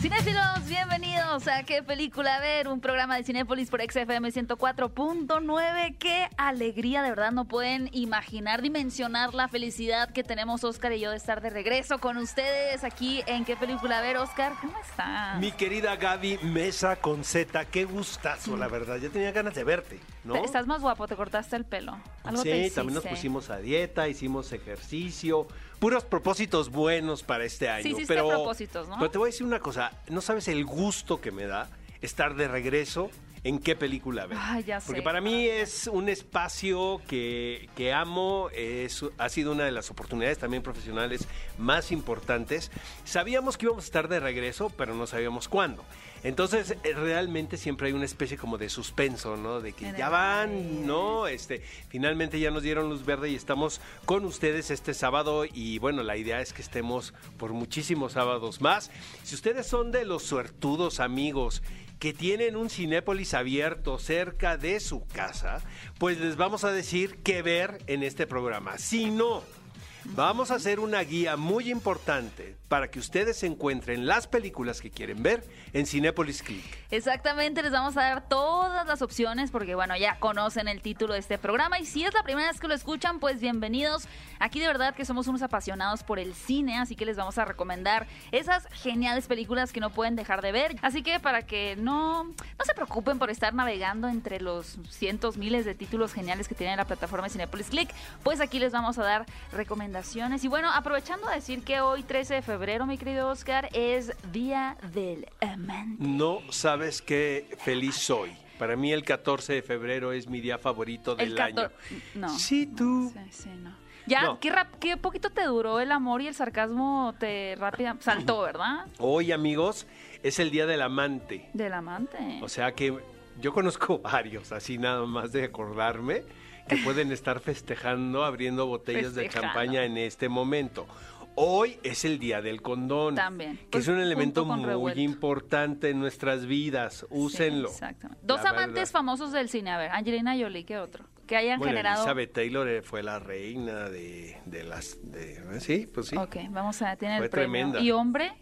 Cinéfilos, bienvenidos a ¿Qué película ver? Un programa de Cinépolis por XFM 104.9. Qué alegría, de verdad, no pueden imaginar, dimensionar la felicidad que tenemos Oscar y yo de estar de regreso con ustedes aquí en ¿Qué película ver? Oscar, ¿cómo estás? Mi querida Gaby Mesa con Z, qué gustazo, la verdad. Ya tenía ganas de verte, ¿no? Estás más guapo, te cortaste el pelo. Algo te Sí, también nos pusimos a dieta, hicimos ejercicio, puros propósitos buenos para este año. Sí, hiciste pero, propósitos, ¿no? Pero te voy a decir una cosa, no sabes el gusto que me da estar de regreso en qué película ver. Ay, ya Porque sé. para mí es un espacio que, que amo, es, ha sido una de las oportunidades también profesionales más importantes. Sabíamos que íbamos a estar de regreso, pero no sabíamos cuándo. Entonces, eh, realmente siempre hay una especie como de suspenso, ¿no? De que ya van. ¿no? Este, finalmente ya nos dieron luz verde y estamos con ustedes este sábado y bueno, la idea es que estemos por muchísimos sábados más. Si ustedes son de los suertudos amigos que tienen un Cinépolis abierto cerca de su casa, pues les vamos a decir qué ver en este programa. Si no, vamos a hacer una guía muy importante para que ustedes encuentren las películas que quieren ver en Cinépolis Click. Exactamente, les vamos a dar todas las opciones porque bueno, ya conocen el título de este programa y si es la primera vez que lo escuchan, pues bienvenidos. Aquí de verdad que somos unos apasionados por el cine, así que les vamos a recomendar esas geniales películas que no pueden dejar de ver. Así que para que no, no se preocupen por estar navegando entre los cientos, miles de títulos geniales que tiene la plataforma de Cinepolis Click, pues aquí les vamos a dar recomendaciones. Y bueno, aprovechando a decir que hoy 13 de febrero, mi querido Oscar, es Día del Amante. No sabes qué feliz soy. Para mí el 14 de febrero es mi día favorito del El año. 14 No. Sí, tú. Sí, sí, no. Ya, No. qué, rap- qué poquito te duró el amor y el sarcasmo te rápida saltó, ¿verdad? Hoy, amigos, es el día del amante. Del amante. O sea que yo conozco varios, así nada más de acordarme, que pueden estar festejando, abriendo botellas de champaña en este momento. Hoy es el día del condón. También. Que Pues, es un elemento muy revuelto. importante en nuestras vidas. Úsenlo. Sí, exactamente. Dos La amantes verdad. famosos del cine. A ver, Angelina Jolie, ¿qué otro? Que hayan Bueno, generado. Elizabeth Taylor eh, fue la reina de, de las... De, sí, pues sí. Ok, vamos a tener Fue el premio. tremenda. Y hombre,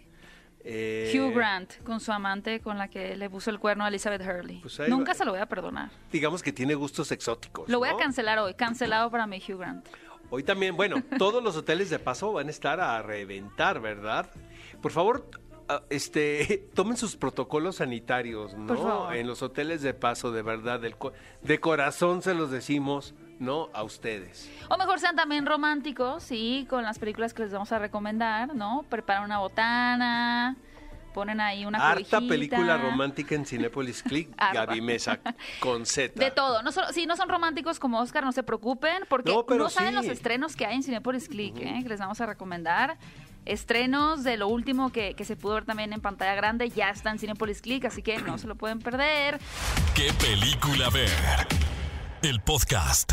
Eh, Hugh Grant, con su amante con la que le puso el cuerno a Elizabeth Hurley. Pues Nunca va. se lo voy a perdonar. Digamos que tiene gustos exóticos. Lo voy a cancelar hoy. Cancelado para mí, Hugh Grant. Hoy también, bueno, todos los hoteles de paso van a estar a reventar, ¿verdad? Por favor, ah, este, tomen sus protocolos sanitarios, ¿no? En los hoteles de paso, de verdad, del de corazón se los decimos, ¿no? A ustedes. O mejor sean también románticos, sí, con las películas que les vamos a recomendar, ¿no? Preparan una botana, ponen ahí una Harta cobijita. película romántica en Cinépolis Click. Gaby Mesa, con Z. De todo. No solo, si no son románticos como Oscar, no se preocupen, porque No, saben sí. los estrenos que hay en Cinepolis Click, ¿eh? que les vamos a recomendar. Estrenos de lo último que, que se pudo ver también en pantalla grande, ya está en Cinepolis Click, así que no se lo pueden perder. ¿Qué película ver? El podcast.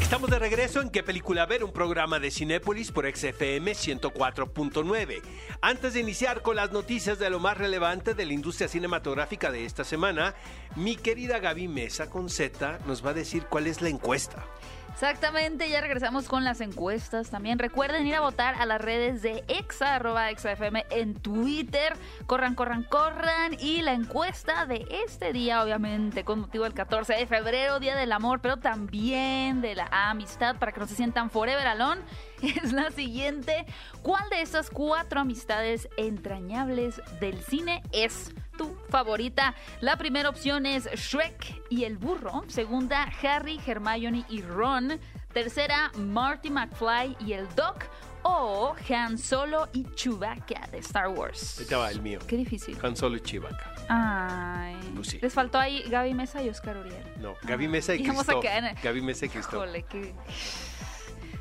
Estamos de regreso en ¿Qué película ver? Un programa de Cinépolis por XFM 104.9. Antes de iniciar con las noticias de lo más relevante de la industria cinematográfica de esta semana, mi querida Gaby Mesa con Z nos va a decir cuál es la encuesta. Exactamente, ya regresamos con las encuestas. También recuerden ir a votar a las redes de Exa, arroba ExaFM en Twitter. Corran, corran, corran. Y la encuesta de este día, obviamente, con motivo del 14 de febrero, Día del Amor, pero también de la amistad, para que no se sientan forever alone, es la siguiente. ¿Cuál de estas cuatro amistades entrañables del cine es tu favorita? La primera opción es Shrek y el burro. Segunda, Harry, Hermione y Ron. Tercera, Marty McFly y el Doc. O Han Solo y Chewbacca de Star Wars. Ahí te va el mío. Qué difícil. Han Solo y Chivaca. Ay. Pues sí. Les faltó ahí Gaby Mesa y Oscar Uriel. No, Gaby Mesa y Y Gaby Mesa y Cristo. Híjole, qué...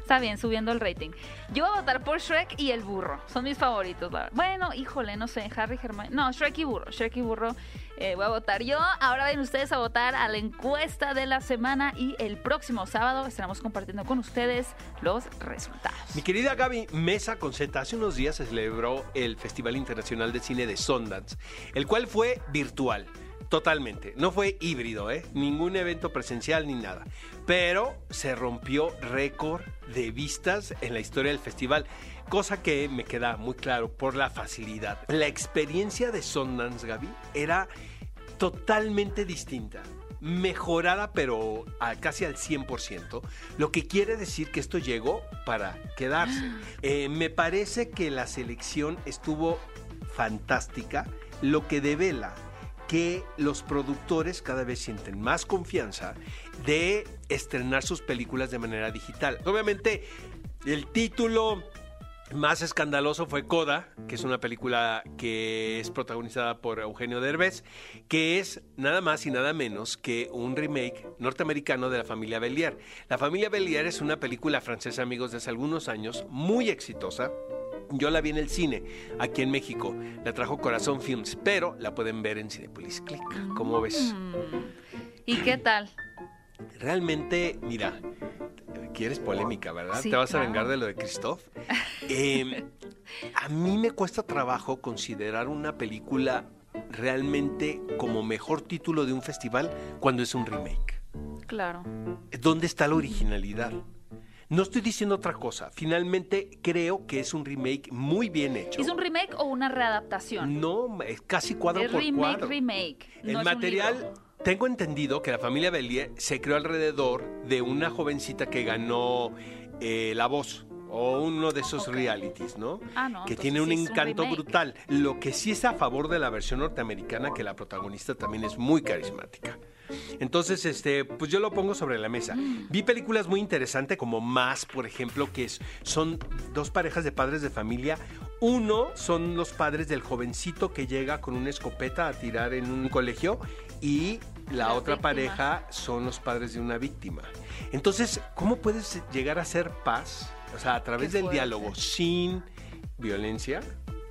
Está bien, subiendo el rating. Yo voy a votar por Shrek y el burro. Son mis favoritos, la. Bueno, híjole, no sé, Harry Hermione. No, Shrek y burro. Shrek y burro eh, voy a votar yo. Ahora ven ustedes a votar a la encuesta de la semana y el próximo sábado estaremos compartiendo con ustedes los resultados. Mi querida Gaby Mesa con Z, hace unos días se celebró el Festival Internacional de Cine de Sundance, el cual fue virtual. Totalmente. No fue híbrido, ¿eh? Ningún evento presencial ni nada. Pero se rompió récord de vistas en la historia del festival. Cosa que me queda muy claro por la facilidad. La experiencia de Sundance, Gaby, era totalmente distinta mejorada pero a casi al 100%, lo que quiere decir que esto llegó para quedarse. Eh, me parece que la selección estuvo fantástica, lo que devela que los productores cada vez sienten más confianza de estrenar sus películas de manera digital. Obviamente, el título más escandaloso fue Coda, que es una película que es protagonizada por Eugenio Derbez, que es nada más y nada menos que un remake norteamericano de la familia Bellier. La familia Bellier es una película francesa, amigos, de hace algunos años, muy exitosa. Yo la vi en el cine, aquí en México. La trajo Corazón Films, pero la pueden ver en Cinepolis Click. ¿Cómo ves? Mm. ¿Y qué tal? Realmente, mira, quieres polémica, ¿verdad? Sí, Te vas claro. a vengar de lo de Christoph. Eh, a mí me cuesta trabajo considerar una película realmente como mejor título de un festival cuando es un remake. Claro. ¿Dónde está la originalidad? No estoy diciendo otra cosa. Finalmente creo que es un remake muy bien hecho. ¿Es un remake o una readaptación? No, es casi cuadro es por remake, cuadro. remake. El no es un material, tengo entendido que la familia Bellier se creó alrededor de una jovencita que ganó eh, La Voz o uno de esos realities, ¿no? Ah, no, que tiene un encanto remake. brutal. Lo que sí es a favor de la versión norteamericana, que la protagonista también es muy carismática. Entonces, este, pues yo lo pongo sobre la mesa. Mm. Vi películas muy interesantes como Más, por ejemplo, que es- son dos parejas de padres de familia. Uno son los padres del jovencito que llega con una escopeta a tirar en un colegio y la otra pareja son los padres de una víctima. Entonces, ¿cómo puedes llegar a hacer paz? O sea, a través del diálogo, sin violencia,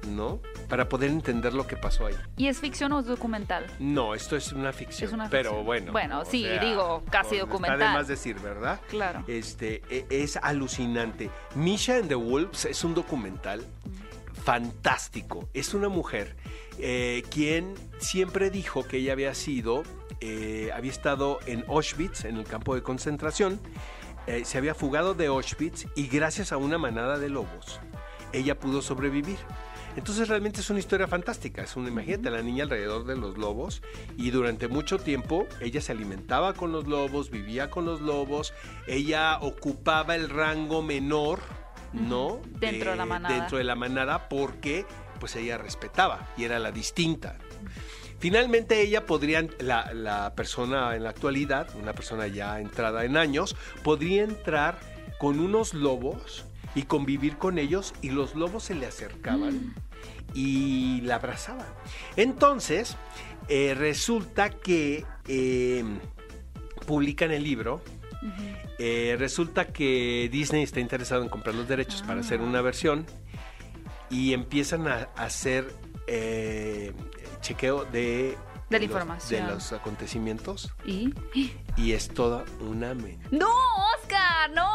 ¿no? Para poder entender lo que pasó ahí. ¿Y es ficción o es documental? No, esto es una ficción. Es una Pero ficción. bueno. Bueno, sí, digo, casi Está documental. de más decir, ¿verdad? Claro. Este, e- es alucinante. Misha and the Wolves es un documental fantástico. Es una mujer eh, quien siempre dijo que ella había sido, eh, había estado en Auschwitz, en el campo de concentración, eh, se había fugado de Auschwitz y gracias a una manada de lobos, ella pudo sobrevivir. Entonces realmente es una historia fantástica. Es una, imagínate la niña alrededor de los lobos y durante mucho tiempo ella se alimentaba con los lobos, vivía con los lobos, ella ocupaba el rango menor, ¿no? Dentro de la manada. Dentro de la manada porque pues ella respetaba y era la distinta. Finalmente ella podría, la, la persona en la actualidad, una persona ya entrada en años, podría entrar con unos lobos y convivir con ellos y los lobos se le acercaban y la abrazaban. Entonces, eh, resulta que eh, publican el libro. eh, resulta que Disney está interesado en comprar los derechos para hacer una versión y empiezan a, a hacer eh, chequeo de, De la los- información. de los acontecimientos ¿Y? y es toda una mentira. ¡No, Oscar! ¡No!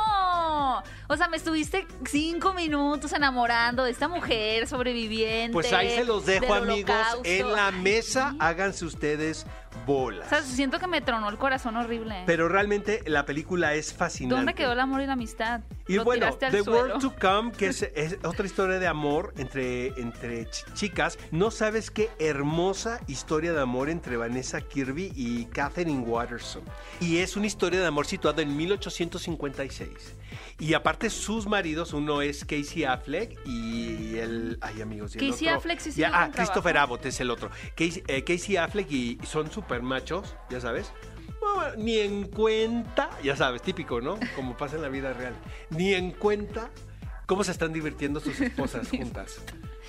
O sea, me estuviste cinco minutos enamorando de esta mujer sobreviviente. Pues ahí se los dejo, amigos, holocausto. en la mesa. Háganse ustedes bolas. O sea, siento que me tronó el corazón horrible. Pero realmente la película es fascinante. ¿Dónde quedó el amor y la amistad? Y Lo bueno, al The suelo. World to Come, que es, es otra historia de amor entre, entre ch- chicas. No sabes qué hermosa historia de amor entre Vanessa Kirby y Catherine Watterson. Y es una historia de amor situada en 1856. Y aparte sus maridos, uno es Casey Affleck y el... Ay, amigos. y el Casey otro- Affleck sí sigue Ah, Christopher. Abbott es el otro. Casey, eh, Casey Affleck y, son super machos, ya sabes. Ni en cuenta, ya sabes, típico, ¿no? Como pasa en la vida real. Ni en cuenta cómo se están divirtiendo sus esposas juntas.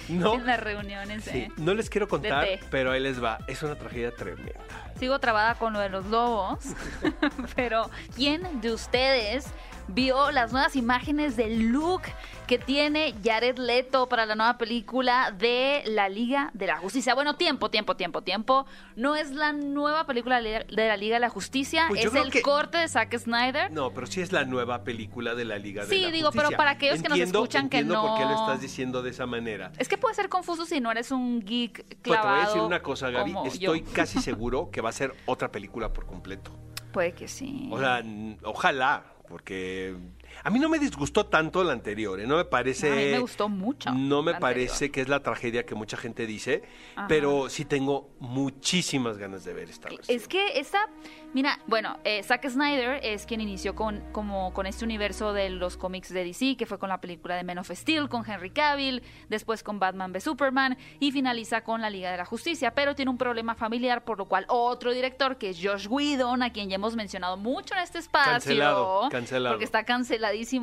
¿No? En las reuniones, Sí, ¿eh? no les quiero contar, pero ahí les va. Es una tragedia tremenda. Sigo trabada con lo de los lobos, pero ¿quién de ustedes vio las nuevas imágenes del look que tiene Jared Leto para la nueva película de la Liga de la Justicia. Bueno, tiempo, tiempo, tiempo, tiempo. No es la nueva película de la Liga de la Justicia, Pues es el que- corte de Zack Snyder. No, pero sí es la nueva película de la Liga de Sí, la digo, pero Justicia. para aquellos que nos Entiendo- escuchan que entiendo por qué lo no- estás diciendo de esa manera. Es que puede ser confuso si no eres un geek Pues te clavado. voy a decir una cosa, Gaby. Estoy yo. casi seguro que va a ser otra película por completo. Puede que sí. O sea, ojalá, porque a mí no me disgustó tanto la anterior, ¿eh? no me parece... a mí me gustó mucho. No me parece anterior. que es la tragedia que mucha gente dice, Ajá. pero sí tengo muchísimas ganas de ver esta versión. Es que esta, mira, bueno, eh, Zack Snyder es quien inició con, como, con este universo de los cómics de DC, que fue con la película de Men of Steel, con Henry Cavill, después con Batman v Superman y finaliza con la Liga de la Justicia, pero tiene un problema familiar, por lo cual otro director, que es Josh Whedon, a quien ya hemos mencionado mucho en este espacio, Cancelado, cancelado. porque está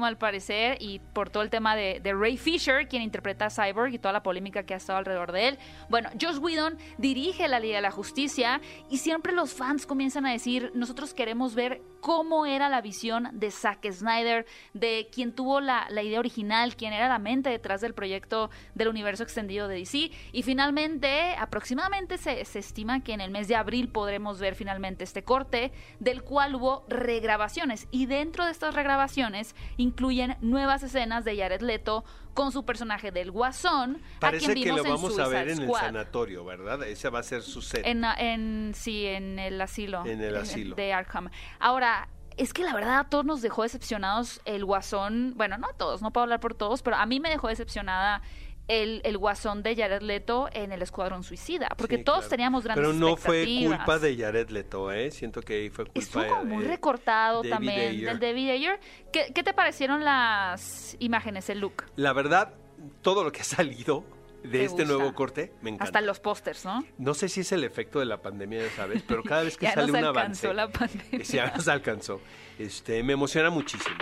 al parecer y por todo el tema de, Ray Fisher, quien interpreta a Cyborg y toda la polémica que ha estado alrededor de él. Bueno, Josh Whedon dirige la Liga de la Justicia y siempre los fans comienzan a decir, nosotros queremos ver cómo era la visión de Zack Snyder, de quien tuvo la, idea original, quién era la mente detrás del proyecto del universo extendido de DC. Y finalmente, aproximadamente se, se estima que en el mes de abril podremos ver finalmente este corte, del cual hubo regrabaciones. Y dentro de estas regrabaciones incluyen nuevas escenas de Jared Leto con su personaje del Guasón, a quien que vimos lo vamos en a ver en Squad. el sanatorio, ¿verdad? Ese va a ser su set. En, en- sí, en el asilo. En el asilo. De Arkham. Ahora, es que la verdad a todos nos dejó decepcionados el guasón. Bueno, no a todos, no puedo hablar por todos, pero a mí me dejó decepcionada el, el guasón de Jared Leto en el Escuadrón Suicida. Porque Sí, todos claro. teníamos grandes Pero no fue culpa de Jared Leto, ¿eh? Siento que fue culpa Estuvo como muy de- recortado David también Ayer. del David Ayer. ¿Qué, ¿Qué te parecieron las imágenes, el look? La verdad, todo lo que ha salido de ¿Te este gusta? nuevo corte me encanta. Hasta los pósters, ¿no? No sé si es el efecto de la pandemia, ya sabes, pero cada vez que Ya sale nos un alcanzó avance, la pandemia. ya nos alcanzó, este, me emociona muchísimo.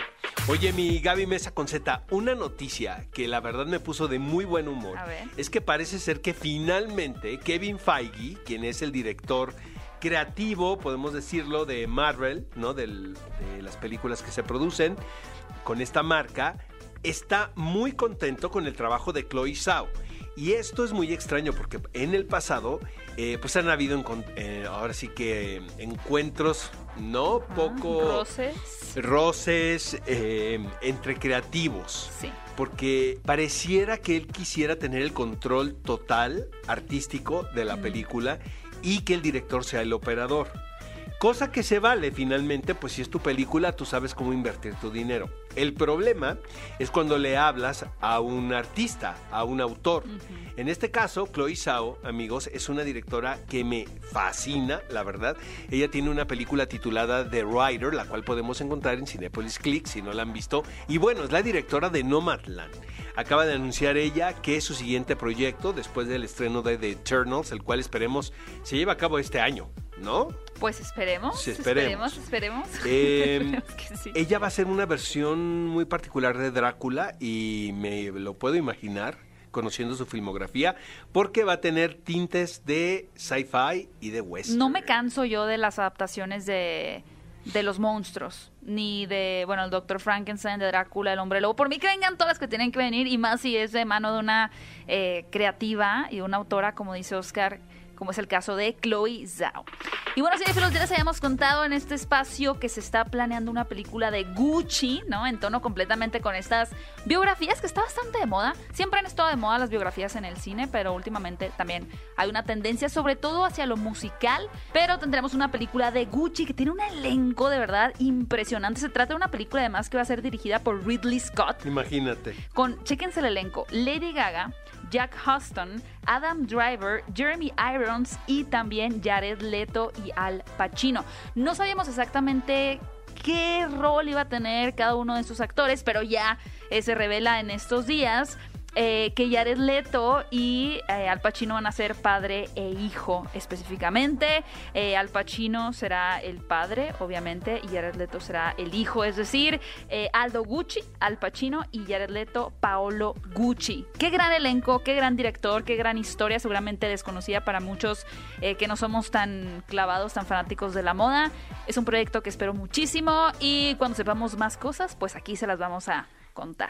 Oye, mi Gaby Mesa con Z, una noticia que la verdad me puso de muy buen humor A ver. es que parece ser que finalmente Kevin Feige, quien es el director creativo, podemos decirlo, de Marvel, ¿no? Del- de las películas que se producen con esta marca, está muy contento con el trabajo de Chloe Zhao. Y esto es muy extraño porque en el pasado, eh, pues han habido, eh, ahora sí que encuentros, ¿no? Poco Roses. roces eh, entre creativos. Sí. Porque pareciera que él quisiera tener el control total artístico de la Mm. película y que el director sea el operador. Cosa que se vale finalmente, pues si es tu película, tú sabes cómo invertir tu dinero. El problema es cuando le hablas a un artista, a un autor. En este caso, Chloe Zhao, amigos, es una directora que me fascina, la verdad. Ella tiene una película titulada The Rider, la cual podemos encontrar en Cinepolis Click si no la han visto. Y bueno, es la directora de Nomadland. Acaba de anunciar ella que es su siguiente proyecto después del estreno de The Eternals, el cual esperemos se lleve a cabo este año, ¿no? Pues esperemos. Sí, esperemos, esperemos. esperemos. Eh, Esperemos que sí. Ella va a ser una versión muy particular de Drácula y me lo puedo imaginar conociendo su filmografía porque va a tener tintes de sci-fi y de western. No me canso yo de las adaptaciones de, de los monstruos, ni de, bueno, el Doctor Frankenstein, de Drácula, el Hombre Lobo. Por mí que vengan todas las que tienen que venir y más si es de mano de una eh, creativa y una autora, como dice Oscar, como es el caso de Chloe Zhao. Y bueno, cinéfilos, ya les habíamos contado en este espacio que se está planeando una película de Gucci, ¿no? En tono completamente con estas biografías que está bastante de moda. Siempre han estado de moda las biografías en el cine, pero últimamente también hay una tendencia, sobre todo hacia lo musical. Pero tendremos una película de Gucci que tiene un elenco de verdad impresionante. Se trata de una película además que va a ser dirigida por Ridley Scott Imagínate. con, chéquense el elenco, Lady Gaga, Jack Huston, Adam Driver, Jeremy Irons y también Jared Leto y Al Pacino. No sabíamos exactamente qué rol iba a tener cada uno de estos actores, pero ya eh, se revela en estos días. Eh, que Jared Leto y eh, Al Pacino van a ser padre e hijo específicamente. Eh, Al Pacino será el padre, obviamente, y Jared Leto será el hijo, es decir, Aldo Gucci, Al Pacino y Jared Leto, Paolo Gucci. Qué gran elenco, qué gran director, qué gran historia, seguramente desconocida para muchos que no somos tan clavados, tan fanáticos de la moda. Es un proyecto que espero muchísimo y cuando sepamos más cosas, pues aquí se las vamos a contar.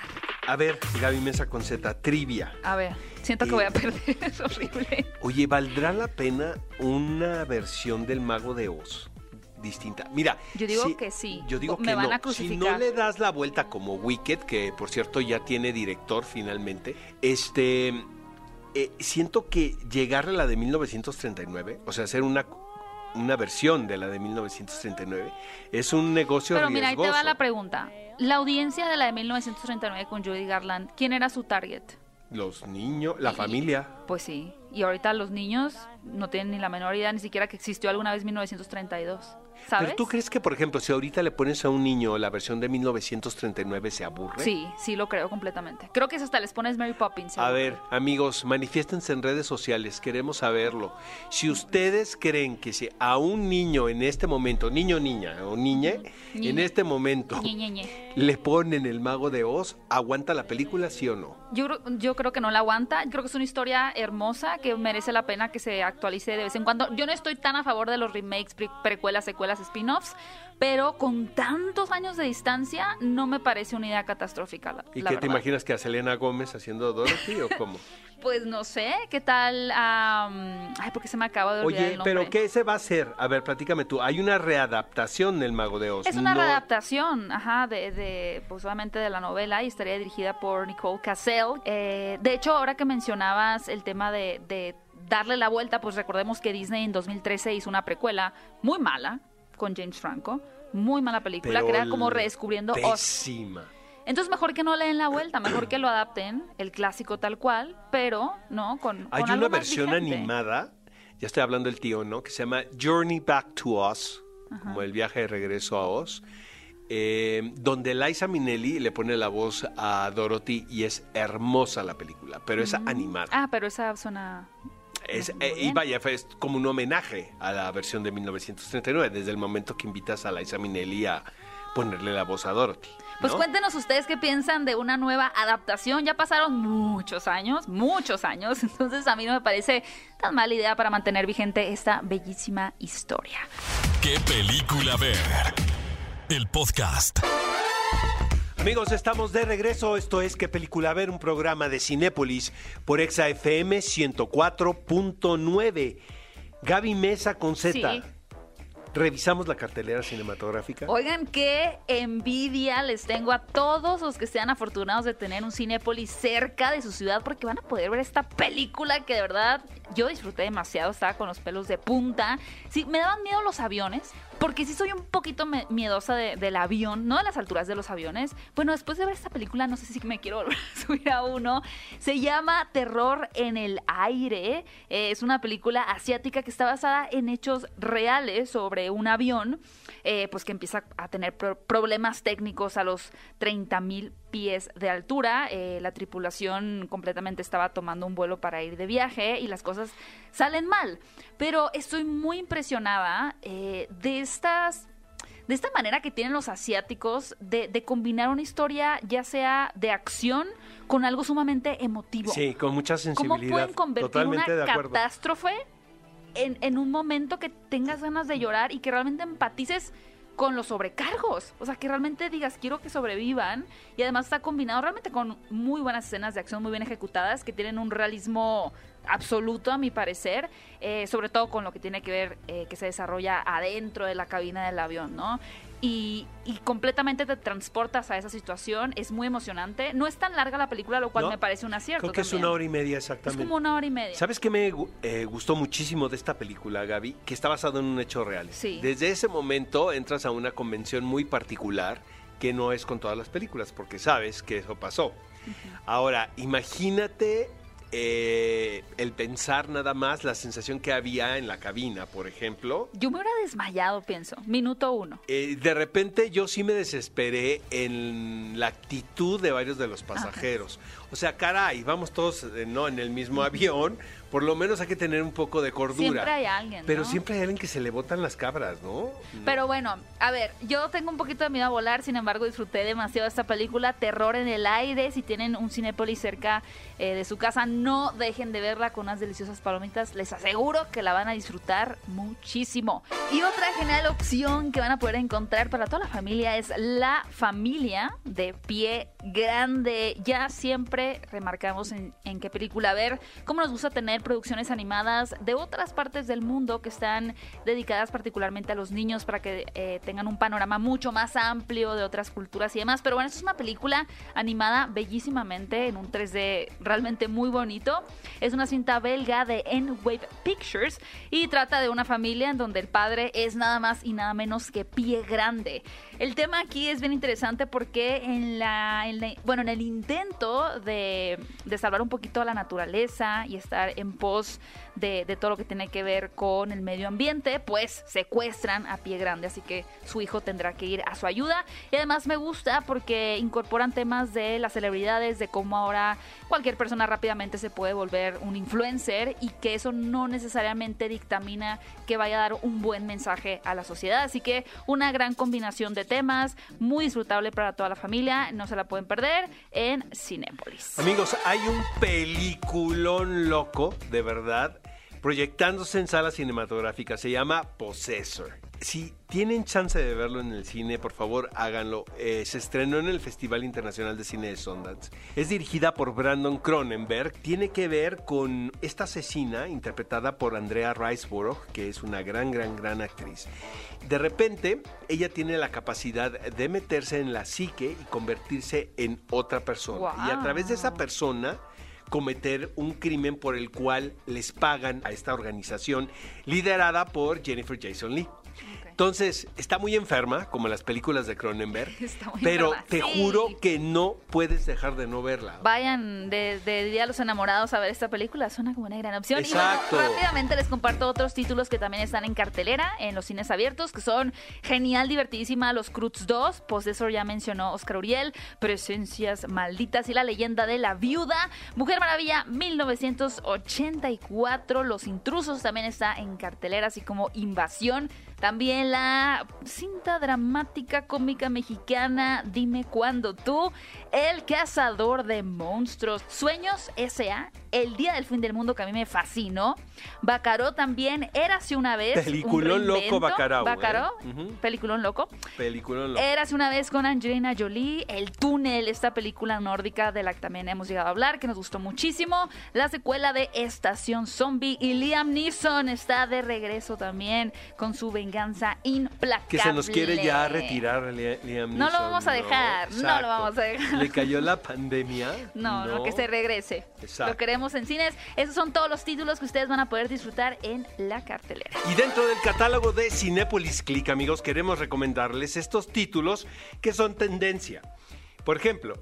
A ver, Gaby Mesa con Z, trivia. A ver, siento que voy a perder, es horrible. Oye, ¿valdrá la pena una versión del Mago de Oz? Distinta. Mira. Yo digo si- que sí. Yo digo Me que van no. a Si no le das la vuelta como Wicked, que por cierto ya tiene director finalmente, este. eh, siento que llegarle a la de 1939, o sea, hacer una, una versión de la de 1939, es un negocio Pero mira, ahí te va riesgoso. la pregunta. La audiencia de la de 1939 con Judy Garland, ¿quién era su target? Los niños, la Y- familia. Pues sí. Y ahorita los niños no tienen ni la menor idea ni siquiera que existió alguna vez 1932. ¿Sabes? Pero tú crees que, por ejemplo, si ahorita le pones a un niño la versión de 1939 se aburre? Sí, sí lo creo completamente. Creo que si hasta les pones Mary Poppins. A seguro. ver, amigos, manifiéstense en redes sociales, queremos saberlo. Si ustedes creen que si a un niño en este momento, niño, niña o niñe, en este momento Ñe, Ñe, Ñe. le ponen el mago de Oz, ¿aguanta la película, sí o no? Yo, creo- yo creo que no la aguanta. Creo que es una historia hermosa que merece la pena que se actualice de vez en cuando. Yo no estoy tan a favor de los remakes, pre- precuelas, secuelas, spin-offs, pero con tantos años de distancia no me parece una idea catastrófica. La, ¿Y la qué te imaginas que a Selena Gómez haciendo Dorothy o cómo? Pues no sé, ¿qué tal? am, ay, porque se me acaba de olvidar Oye, el nombre. pero ¿qué se va a hacer? A ver, platícame tú. Hay una readaptación del mago de Oz. Es una no- readaptación, ajá, de, de, pues obviamente de la novela y estaría dirigida por Nicole Cassell. Eh, de hecho, ahora que mencionabas el tema de, de darle la vuelta, pues recordemos que Disney en 2013 hizo una precuela muy mala con James Franco, muy mala película, pero que era como redescubriendo Oz. Pésima. Entonces mejor que no le den la vuelta, mejor que lo adapten, el clásico tal cual, pero, ¿no? Con, Hay con una más versión vigente. animada, ya estoy hablando del tío, ¿no? Que se llama Journey Back to Oz, como el viaje de regreso a Oz, eh, donde Liza Minnelli le pone la voz a Dorothy y es hermosa la película, pero es animada. Ah, pero esa suena... Es- eh, y vaya, es como un homenaje a la versión de 1939, desde el momento que invitas a Liza Minnelli a ponerle la voz a Dorothy. Pues ¿no? cuéntenos ustedes qué piensan de una nueva adaptación. Ya pasaron muchos años, muchos años. Entonces a mí no me parece tan mala idea para mantener vigente esta bellísima historia. ¿Qué película ver? El podcast. Amigos, estamos de regreso. Esto es ¿Qué película ver? Un programa de Cinépolis por Exa FM 104.9. Gaby Mesa con Z. Sí. Revisamos la cartelera cinematográfica. Oigan, qué envidia les tengo a todos los que sean afortunados de tener un Cinépolis cerca de su ciudad porque van a poder ver esta película que de verdad yo disfruté demasiado, estaba con los pelos de punta. Sí, me daban miedo los aviones, porque sí soy un poquito miedosa de- del avión, no de las alturas de los aviones. Bueno, después de ver esta película no sé si me quiero volver a subir a uno. Se llama Terror en el aire. Eh, es una película asiática que está basada en hechos reales sobre un avión, eh, pues que empieza a tener pro- problemas técnicos a los 30 mil pies de altura. Eh, la tripulación completamente estaba tomando un vuelo para ir de viaje y las cosas salen mal. Pero estoy muy impresionada eh, de estas de esta manera que tienen los asiáticos de, de combinar una historia ya sea de acción con algo sumamente emotivo. Sí, con mucha ¿Cómo sensibilidad. pueden convertir Totalmente una catástrofe en, en un momento que tengas ganas de llorar y que realmente empatices con los sobrecargos? O sea, que realmente digas, quiero que sobrevivan. Y además está combinado realmente con muy buenas escenas de acción, muy bien ejecutadas, que tienen un realismo absoluto, a mi parecer, eh, sobre todo con lo que tiene que ver eh, que se desarrolla adentro de la cabina del avión, ¿no? Y, y completamente te transportas a esa situación, es muy emocionante. No es tan larga la película, lo cual No, me parece un acierto. Creo que es una hora y media Es exactamente. como una hora y media. ¿Sabes qué me eh, gustó muchísimo de esta película, Gaby? Que está basado en un hecho real. Sí. Desde ese momento entras a una convención muy particular que no es con todas las películas, porque sabes que eso pasó. Ahora, imagínate eh, el pensar nada más la sensación que había en la cabina, por ejemplo. Yo me hubiera desmayado, pienso. Minuto uno. Eh, de repente yo sí me desesperé en la actitud de varios de los pasajeros. O sea, caray, vamos todos eh, no en el mismo avión, por lo menos hay que tener un poco de cordura. Siempre hay alguien, Pero ¿no? siempre hay alguien que se le botan las cabras, ¿no? Pero bueno, a ver, yo tengo un poquito de miedo a volar, sin embargo disfruté demasiado esta película, Terror en el aire, si tienen un Cinépolis cerca eh, de su casa, no dejen de verla con unas deliciosas palomitas, les aseguro que la van a disfrutar muchísimo. Y otra genial opción que van a poder encontrar para toda la familia es La Familia de Pie Grande. Ya siempre remarcamos en, qué película ver, cómo nos gusta tener producciones animadas de otras partes del mundo que están dedicadas particularmente a los niños para que eh, tengan un panorama mucho más amplio de otras culturas y demás. Pero bueno, esta es una película animada bellísimamente en un 3D realmente muy bonito. Es una cinta belga de N-Wave Pictures y trata de una familia en donde el padre es nada más y nada menos que pie grande. El tema aquí es bien interesante porque en la, en la- bueno, en el intento de, de salvar un poquito a la naturaleza y estar en pos de, de todo lo que tiene que ver con el medio ambiente, pues secuestran a pie grande, así que su hijo tendrá que ir a su ayuda. Y además me gusta porque incorporan temas de las celebridades, de cómo ahora cualquier persona rápidamente se puede volver un influencer y que eso no necesariamente dictamina que vaya a dar un buen mensaje a la sociedad. Así que una gran combinación de temas, muy disfrutable para toda la familia, no se la pueden perder en Cinépolis. Amigos, hay un peliculón loco, de verdad, proyectándose en salas cinematográficas. Se llama Possessor. Si tienen chance de verlo en el cine, por favor háganlo. Eh, se estrenó en el Festival Internacional de Cine de Sundance. Es dirigida por Brandon Cronenberg. Tiene que ver con esta asesina interpretada por Andrea Riseborough, que es una gran, gran, gran actriz. De repente, ella tiene la capacidad de meterse en la psique y convertirse en otra persona. Y a través de esa persona cometer un crimen por el cual les pagan a esta organización liderada por Jennifer Jason Lee. Entonces, está muy enferma, como en las películas de Cronenberg, Está muy pero enferma, te sí. juro que no puedes dejar de no verla. Vayan de, de Día a los Enamorados a ver esta película, suena como una gran opción. Exacto. Y bueno, rápidamente les comparto otros títulos que también están en cartelera en los cines abiertos, que son genial, divertidísima, Los Cruz 2, Possessor ya mencionó Oscar Uriel, Presencias Malditas y La Leyenda de la Viuda, Mujer Maravilla 1984, Los Intrusos también está en cartelera, así como Invasión. También la cinta dramática cómica mexicana Dime cuándo tú, El cazador de monstruos, Sueños S.A., El día del fin del mundo que a mí me fascinó, Bacaró también, Érase una vez. un Peliculón loco, reinvento. Bacurau, ¿eh? Bacaró, Ujú. peliculón loco. Peliculón loco. Érase una vez con Angelina Jolie, El túnel, esta película nórdica de la que también hemos llegado a hablar, que nos gustó muchísimo. La secuela de Estación Zombie y Liam Neeson está de regreso también con su venganza implacable. que se nos quiere ya retirar Li- Liam No lo Neeson, vamos a dejar, no lo vamos a dejar. Le cayó la pandemia. No, no, que se regrese. Exacto. Lo queremos en cines. Esos son todos los títulos que ustedes van a poder disfrutar en la cartelera. Y dentro del catálogo de Cinépolis Click, amigos, queremos recomendarles estos títulos que son tendencia. Por ejemplo,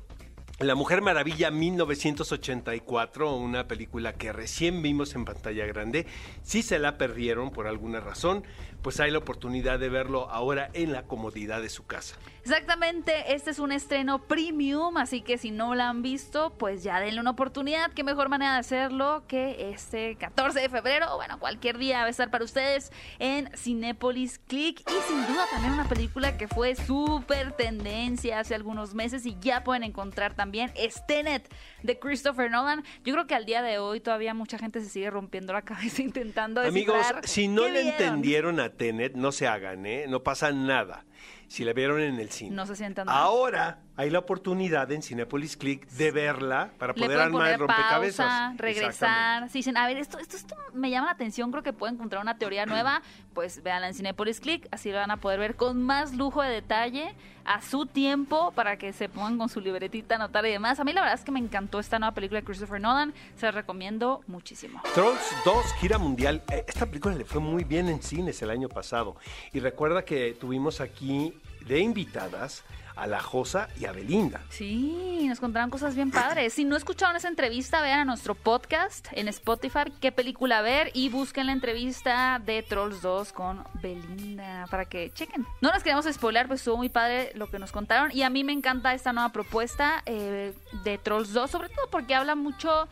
La Mujer Maravilla 1984, una película que recién vimos en pantalla grande. Si se la perdieron por alguna razón, pues hay la oportunidad de verlo ahora en la comodidad de su casa. Exactamente, este es un estreno premium, así que si no la han visto, pues ya denle una oportunidad. Qué mejor manera de hacerlo que este 14 de febrero, bueno, cualquier día va a estar para ustedes en Cinépolis Click. Y sin duda también una película que fue súper tendencia hace algunos meses y ya pueden encontrar también es Tenet de Christopher Nolan. Yo creo que al día de hoy todavía mucha gente se sigue rompiendo la cabeza intentando Amigos, descifrar si no le vieron. entendieron a Tenet, no se hagan, ¿eh? No pasa nada. Si la vieron en el cine. No se sientan mal. Ahora hay la oportunidad en Cinepolis Click de verla para poder armar el rompecabezas. pausa, regresar. Si dicen, a ver, esto, esto, esto me llama la atención, creo que puedo encontrar una teoría nueva, pues véanla en Cinepolis Click, así lo van a poder ver con más lujo de detalle, a su tiempo, para que se pongan con su libretita, anotar y demás. A mí la verdad es que me encantó esta nueva película de Christopher Nolan, se la recomiendo muchísimo. Trolls 2, gira mundial. Eh, Esta película le fue muy bien en cines el año pasado. Y recuerda que tuvimos aquí de invitadas a La Josa y a Belinda. Sí, nos contaron cosas bien padres. Si no escucharon esa entrevista, vean a nuestro podcast en Spotify qué película ver y busquen la entrevista de Trolls 2 con Belinda para que chequen. No nos queremos spoiler, pues estuvo muy padre lo que nos contaron y a mí me encanta esta nueva propuesta eh, de Trolls 2, sobre todo porque habla mucho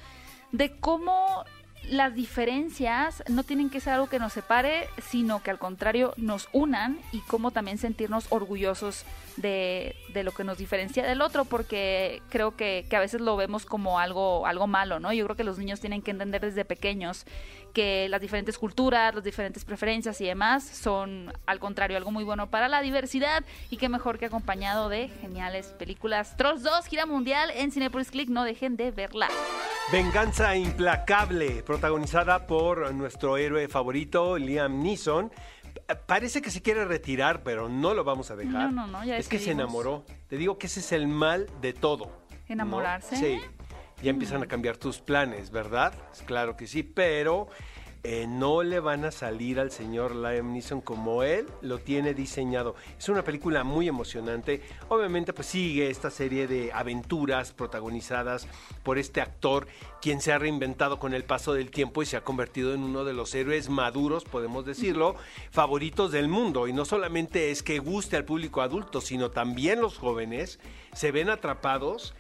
de cómo las diferencias no tienen que ser algo que nos separe, sino que al contrario nos unan y cómo también sentirnos orgullosos de, de lo que nos diferencia del otro, porque creo que, que, a veces lo vemos como algo, algo malo, ¿no? Yo creo que los niños tienen que entender desde pequeños que las diferentes culturas, las diferentes preferencias y demás son, al contrario, algo muy bueno para la diversidad y que mejor que acompañado de geniales películas. Trolls 2, gira mundial en Cinepolis Click, no dejen de verla. Venganza implacable, protagonizada por nuestro héroe favorito, Liam Neeson. Parece que se quiere retirar, pero no lo vamos a dejar. No, no, no, ya es que se enamoró. Te digo que ese es el mal de todo. ¿Enamorarse? Sí. Ya empiezan a cambiar tus planes, ¿verdad? Claro que sí, pero eh, no le van a salir al señor Liam Neeson como él lo tiene diseñado. Es una película muy emocionante. Obviamente, pues sigue esta serie de aventuras protagonizadas por este actor, quien se ha reinventado con el paso del tiempo y se ha convertido en uno de los héroes maduros, podemos decirlo, favoritos del mundo. Y no solamente es que guste al público adulto, sino también los jóvenes se ven atrapados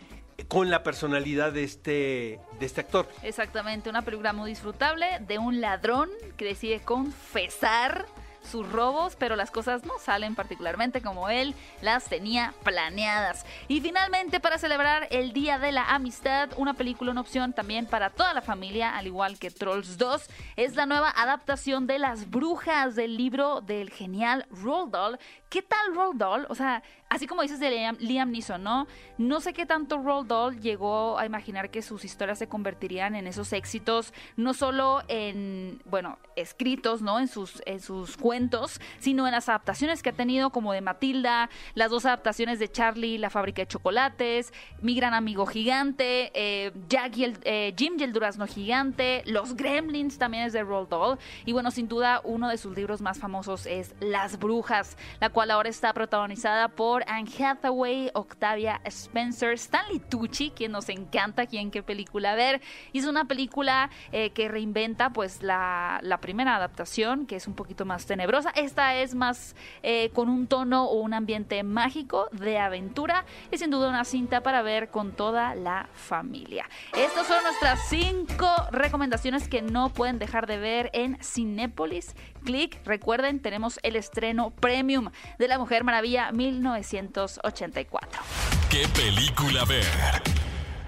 con la personalidad de este, de este actor. Exactamente, una película muy disfrutable de un ladrón que decide confesar sus robos, pero las cosas no salen particularmente como él las tenía planeadas. Y finalmente, para celebrar el Día de la Amistad, una película, una opción también para toda la familia, al igual que Trolls 2, es la nueva adaptación de Las Brujas del libro del genial Roald. ¿Qué tal Roald Dahl? O sea, así como dices de Liam, Liam Neeson, ¿no? No sé qué tanto Roald Dahl llegó a imaginar que sus historias se convertirían en esos éxitos, no solo en, bueno, escritos, ¿no? En sus, en sus cuentos, sino en las adaptaciones que ha tenido, como de Matilda, las dos adaptaciones de Charlie, la fábrica de chocolates, Mi gran amigo gigante, eh, Jack y el, eh, Jim y el durazno gigante, Los Gremlins también es de Roald Dahl, y bueno, sin duda uno de sus libros más famosos es Las Brujas, la cual ahora está protagonizada por Anne Hathaway, Octavia Spencer, Stanley Tucci, quien nos encanta aquí en qué película ver. Y es una película eh, que reinventa pues la, primera adaptación, que es un poquito más tenebrosa. Esta es más eh, con un tono o un ambiente mágico de aventura. Es sin duda una cinta para ver con toda la familia. Estas son nuestras cinco recomendaciones que no pueden dejar de ver en Cinépolis Click. Recuerden, tenemos el estreno premium de La Mujer Maravilla 1984. ¿Qué película ver?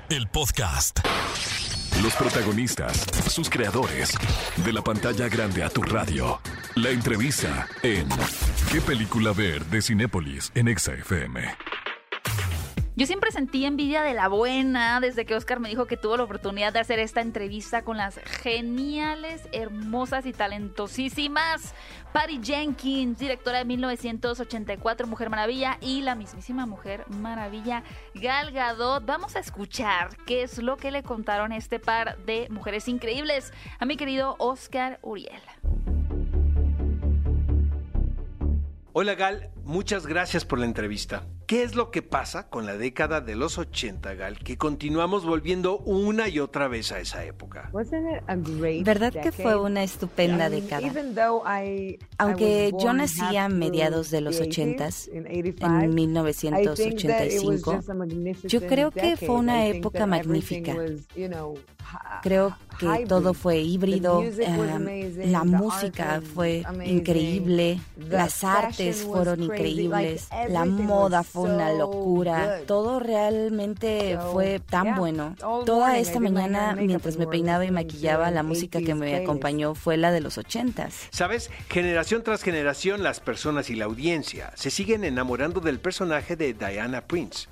El podcast. Los protagonistas, sus creadores, de la pantalla grande a tu radio. La entrevista en ¿Qué película ver? de Cinépolis en Exa FM. Yo siempre sentí envidia de la buena desde que Oscar me dijo que tuvo la oportunidad de hacer esta entrevista con las geniales, hermosas y talentosísimas Patty Jenkins, directora de 1984 Mujer Maravilla y la mismísima Mujer Maravilla Gal Gadot. Vamos a escuchar qué es lo que le contaron este par de mujeres increíbles a mi querido Oscar Uriel. Hola Gal, muchas gracias por la entrevista. ¿Qué es lo que pasa con la década de los 80, Gal, que continuamos volviendo una y otra vez a esa época? ¿Verdad que fue una estupenda década? Aunque yo nací a mediados de los 80, en 1985, yo creo que fue una época magnífica. Creo que todo fue híbrido, eh, la música fue increíble, las artes fueron increíbles, la moda fue una locura, todo realmente fue tan bueno. Toda esta mañana, mientras me peinaba y maquillaba, la música que me acompañó fue la de los ochentas. Sabes, generación tras generación, las personas y la audiencia se siguen enamorando del personaje de Diana Prince.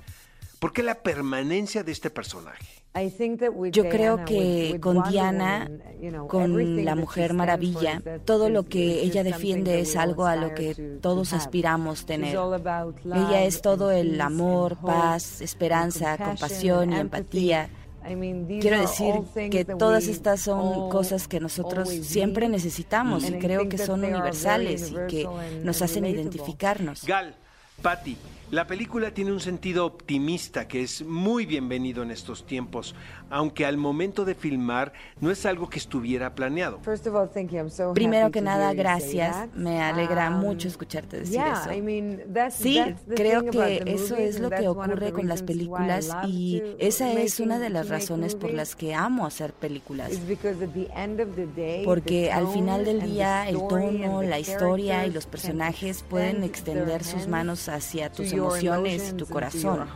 ¿Por qué la permanencia de este personaje? Yo creo que con Diana, con la Mujer Maravilla, todo lo que ella defiende es algo a lo que todos aspiramos tener. Ella es todo el amor, paz, esperanza, compasión y empatía. Quiero decir que todas estas son cosas que nosotros siempre necesitamos y creo que son universales y que nos hacen identificarnos. Gal, Patty, la película tiene un sentido optimista que es muy bienvenido en estos tiempos, aunque al momento de filmar no es algo que estuviera planeado. Primero que nada, gracias. Me alegra um, mucho escucharte decir eso. Sí, creo que eso es lo que ocurre con las películas y esa es una de las razones por las que amo hacer películas. Porque al final del día el tono, la historia y los personajes pueden extender sus manos hacia tus emociones y tu corazón.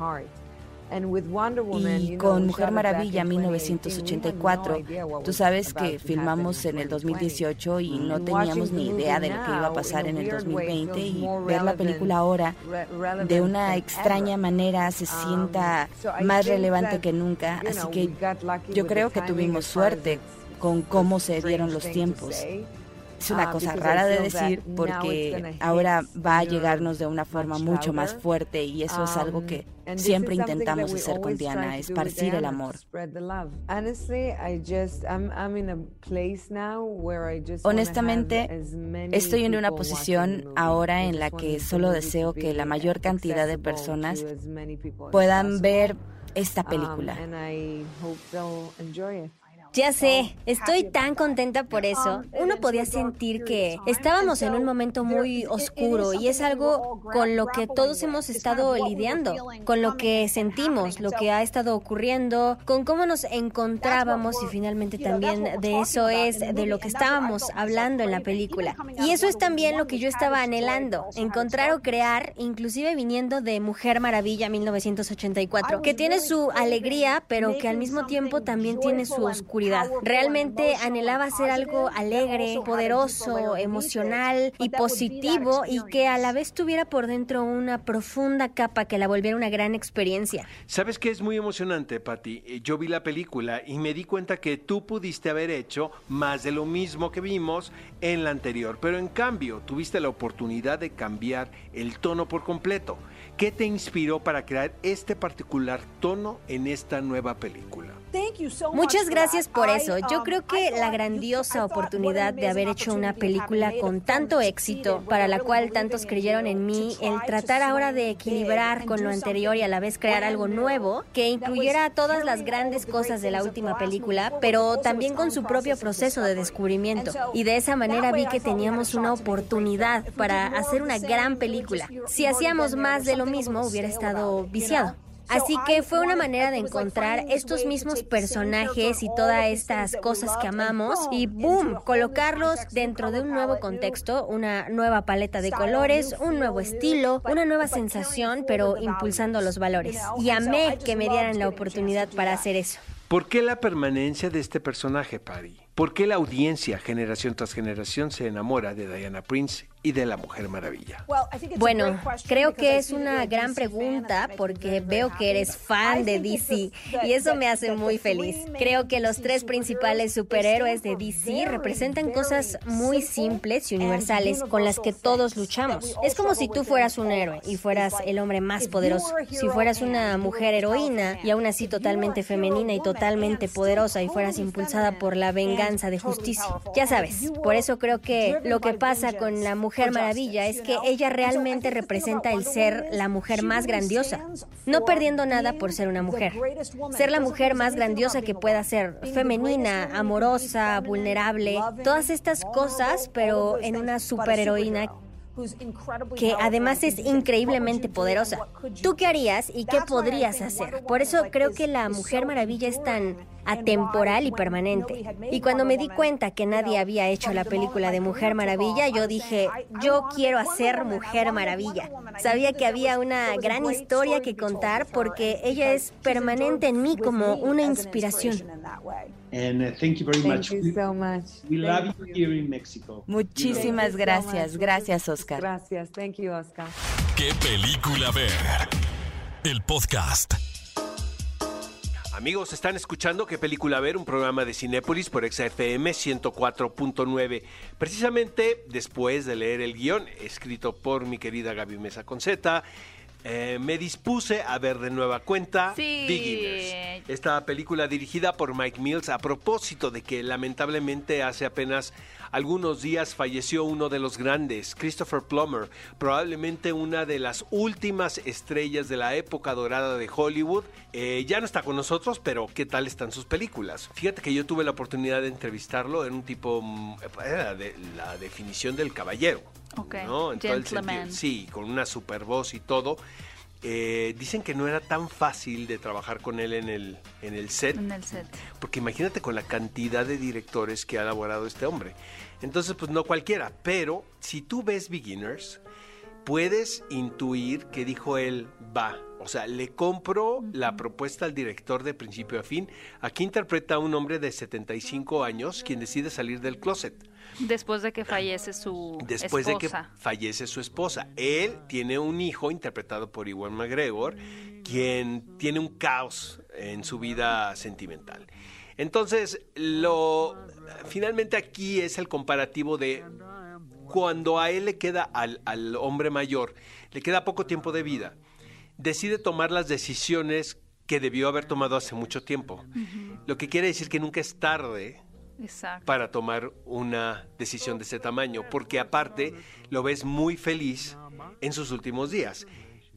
Y con Mujer Maravilla 1984, tú sabes que filmamos en el 2018 y no teníamos ni idea de lo que iba a pasar en el 2020 y ver la película ahora de una extraña manera se um, sienta más relevante que nunca. Así que yo creo que tuvimos suerte con cómo se dieron los tiempos. Es una ah, cosa rara de decir porque ahora va a llegarnos de una forma mucho más fuerte y eso es algo que um, siempre intentamos hacer con Diana, esparcir el amor. Honestamente, estoy en una posición ahora en la que solo deseo que la mayor cantidad de personas puedan ver esta um, película. Ya sé, estoy tan contenta por eso. Uno podía sentir que estábamos en un momento muy oscuro y es algo con lo que todos hemos estado lidiando, con lo que sentimos, lo que ha estado ocurriendo, con cómo nos encontrábamos y finalmente también de eso es de lo que estábamos hablando en la película. Y eso es también lo que yo estaba anhelando, encontrar o crear, inclusive viniendo de Mujer Maravilla 1984, que tiene su alegría, pero que al mismo tiempo también tiene su oscuridad Realmente anhelaba hacer algo alegre, poderoso, emocional y positivo y que a la vez tuviera por dentro una profunda capa que la volviera una gran experiencia. ¿Sabes qué es muy emocionante, Patti? Eh, yo vi la película y me di cuenta que tú pudiste haber hecho más de lo mismo que vimos en la anterior, pero en cambio tuviste la oportunidad de cambiar el tono por completo. ¿Qué te inspiró para crear este particular tono en esta nueva película? Muchas gracias por eso. Yo um, creo que la grandiosa oportunidad de haber hecho una película con tanto éxito, para la cual tantos creyeron en mí, el tratar ahora de equilibrar con lo anterior y a la vez crear algo nuevo, que incluyera todas las grandes cosas de la última película, pero también con su propio proceso de descubrimiento. Y de esa manera vi que teníamos una oportunidad para hacer una gran película. Si hacíamos más de lo mismo, hubiera estado viciado. Así que fue una manera de encontrar estos mismos personajes y todas estas cosas que amamos y boom, colocarlos dentro de un nuevo contexto, una nueva paleta de colores, un nuevo estilo, una nueva sensación, pero impulsando los valores. Y amé que me dieran la oportunidad para hacer eso. ¿Por qué la permanencia de este personaje, Paddy? ¿Por qué la audiencia, generación tras generación, se enamora de Diana Prince y de la Mujer Maravilla? Bueno, creo que es una gran pregunta porque veo que eres fan de DC y eso me hace muy feliz. Creo que los tres principales superhéroes de DC representan cosas muy simples y universales con las que todos luchamos. Es como si tú fueras un héroe y fueras el hombre más poderoso. Si fueras una mujer heroína y aún así totalmente femenina y totalmente poderosa y fueras impulsada por la venganza de justicia. Ya sabes, por eso creo que lo que pasa con la mujer Mujer Maravilla es que ella realmente representa el ser la mujer más grandiosa, no perdiendo nada por ser una mujer. Ser la mujer más grandiosa que pueda ser, femenina, amorosa, vulnerable, todas estas cosas, pero en una superheroína que además es increíblemente poderosa. ¿Tú qué harías y qué podrías hacer? Por eso creo que la Mujer Maravilla es tan atemporal y permanente. Y cuando me di cuenta que nadie había hecho la película de Mujer Maravilla, yo dije, yo quiero hacer Mujer Maravilla. Sabía que había una gran historia que contar porque ella es permanente en mí como una inspiración. Muchísimas gracias. Gracias, Oscar. Gracias. Thank you, Oscar. ¿Qué película ver? El podcast. Amigos, están escuchando qué película ver, un programa de Cinépolis por XFM 104.9. Precisamente después de leer el guion escrito por mi querida Gaby Mesa Conceta, eh, me dispuse a ver de nueva cuenta Beginners. Esta película dirigida por Mike Mills a propósito de que lamentablemente hace apenas algunos días falleció uno de los grandes, Christopher Plummer, probablemente una de las últimas estrellas de la época dorada de Hollywood. Eh, ya no está con nosotros, pero ¿qué tal están sus películas? Fíjate que yo tuve la oportunidad de entrevistarlo, en un tipo, mm, era de la definición del caballero. Ok, ¿no? sí, con una super voz y todo. Eh, dicen que no era tan fácil de trabajar con él en el, en el set. En el set. Porque imagínate con la cantidad de directores que ha elaborado este hombre. Entonces, pues no cualquiera. Pero si tú ves Beginners, puedes intuir que dijo él, va. O sea, le compro la propuesta al director de principio a fin. Aquí interpreta a un hombre de 75 años quien decide salir del closet. Después de que fallece su Después de que fallece su esposa. Él tiene un hijo interpretado por Iwan McGregor, quien tiene un caos en su vida sentimental. Entonces, lo finalmente aquí es el comparativo de cuando a él le queda al, al hombre mayor, le queda poco tiempo de vida, decide tomar las decisiones que debió haber tomado hace mucho tiempo. Lo que quiere decir que nunca es tarde para tomar una decisión de ese tamaño, porque aparte lo ves muy feliz en sus últimos días,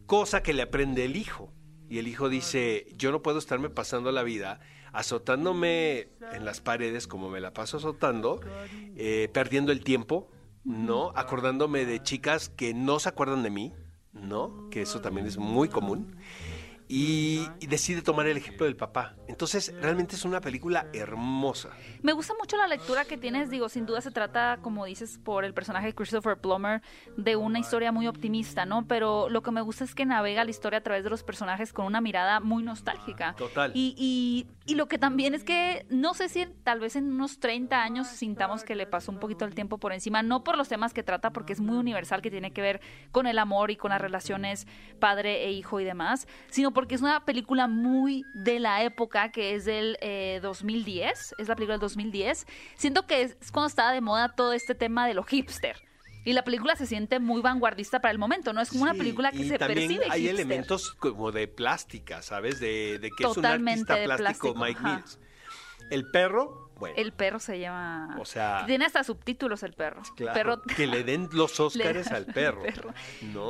cosa que le aprende el hijo. Y el hijo dice, yo no puedo estarme pasando la vida azotándome en las paredes como me la paso azotando, eh, perdiendo el tiempo, ¿no? Acordándome de chicas que no se acuerdan de mí, ¿no? Que eso también es muy común y, decide tomar el ejemplo del papá. Entonces, realmente es una película hermosa. Me gusta mucho la lectura que tienes, digo, sin duda se trata, como dices, por el personaje de Christopher Plummer, de una historia muy optimista, ¿no? Pero lo que me gusta es que navega la historia a través de los personajes con una mirada muy nostálgica. Total. Y, y, y lo que también es que, no sé si tal vez en unos 30 años sintamos que le pasó un poquito el tiempo por encima, no por los temas que trata, porque es muy universal, que tiene que ver con el amor y con las relaciones padre e hijo y demás, sino porque es una película muy de la época, que es del 2010, eh, es la película del 2010. Siento que es cuando estaba de moda todo este tema de lo hipster. Y la película se siente muy vanguardista para el momento, ¿no? Es como una película que se también hay elementos como de plástica, ¿sabes? De, que es un artista plástico, Mike Mills. El perro el perro se llama. O sea. Tiene hasta subtítulos el perro. Claro, Que le den los Óscares al perro.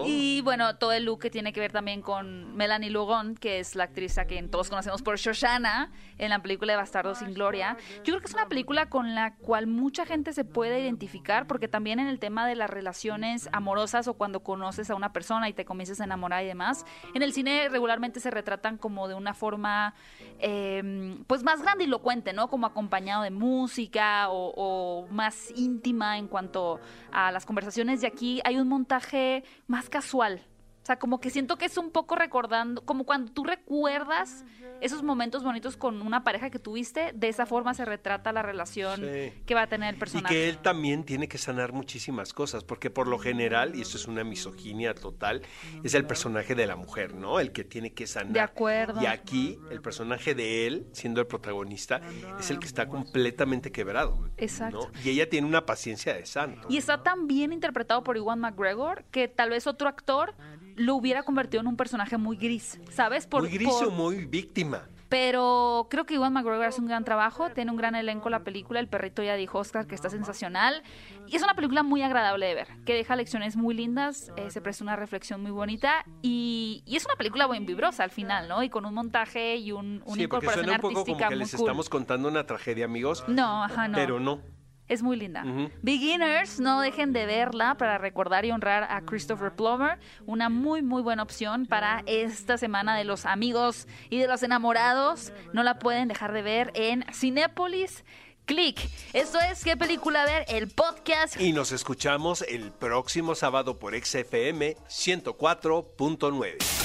Y bueno, todo el look que tiene que ver también con Melanie Lugon, que es la actriz a quien todos conocemos por Shoshana en la película de Bastardo sin Gloria. Yo creo que es una película con la cual mucha gente se puede identificar, porque también en el tema de las relaciones amorosas o cuando conoces a una persona y te comienzas a enamorar y demás, en el cine regularmente se retratan como de una forma, eh, pues más grande y lo cuente, ¿no? Como acompañado de música o, más íntima en cuanto a las conversaciones. Y aquí hay un montaje más casual. O sea, como que siento que es un poco recordando, como cuando tú recuerdas esos momentos bonitos con una pareja que tuviste, de esa forma se retrata la relación que va a tener el personaje. Y que él también tiene que sanar muchísimas cosas, porque por lo general, y esto es una misoginia total, es el personaje de la mujer, ¿no? El que tiene que sanar. De acuerdo. Y aquí, el personaje de él, siendo el protagonista, es el que está completamente quebrado. Exacto. Y ella tiene una paciencia de santo. Y está tan bien interpretado por Iwan McGregor que tal vez otro actor lo hubiera convertido en un personaje muy gris, ¿sabes? Por, muy gris o muy víctima. Pero creo que Iwan McGregor hace un gran trabajo, tiene un gran elenco la película, el perrito ya dijo Oscar que está sensacional y es una película muy agradable de ver, que deja lecciones muy lindas, eh, se presta una reflexión muy bonita y, es una película muy vibrosa al final, ¿no? Y con un montaje y un, una sí, incorporación un poco como que les estamos contando una tragedia, amigos. No, ajá, no. Pero no. Es muy linda. Beginners, no dejen de verla para recordar y honrar a Christopher Plummer. Una muy, muy buena opción para esta semana de los amigos y de los enamorados. No la pueden dejar de ver en Cinépolis. Click. Esto es ¿Qué película ver? El podcast. Y nos escuchamos el próximo sábado por XFM 104.9.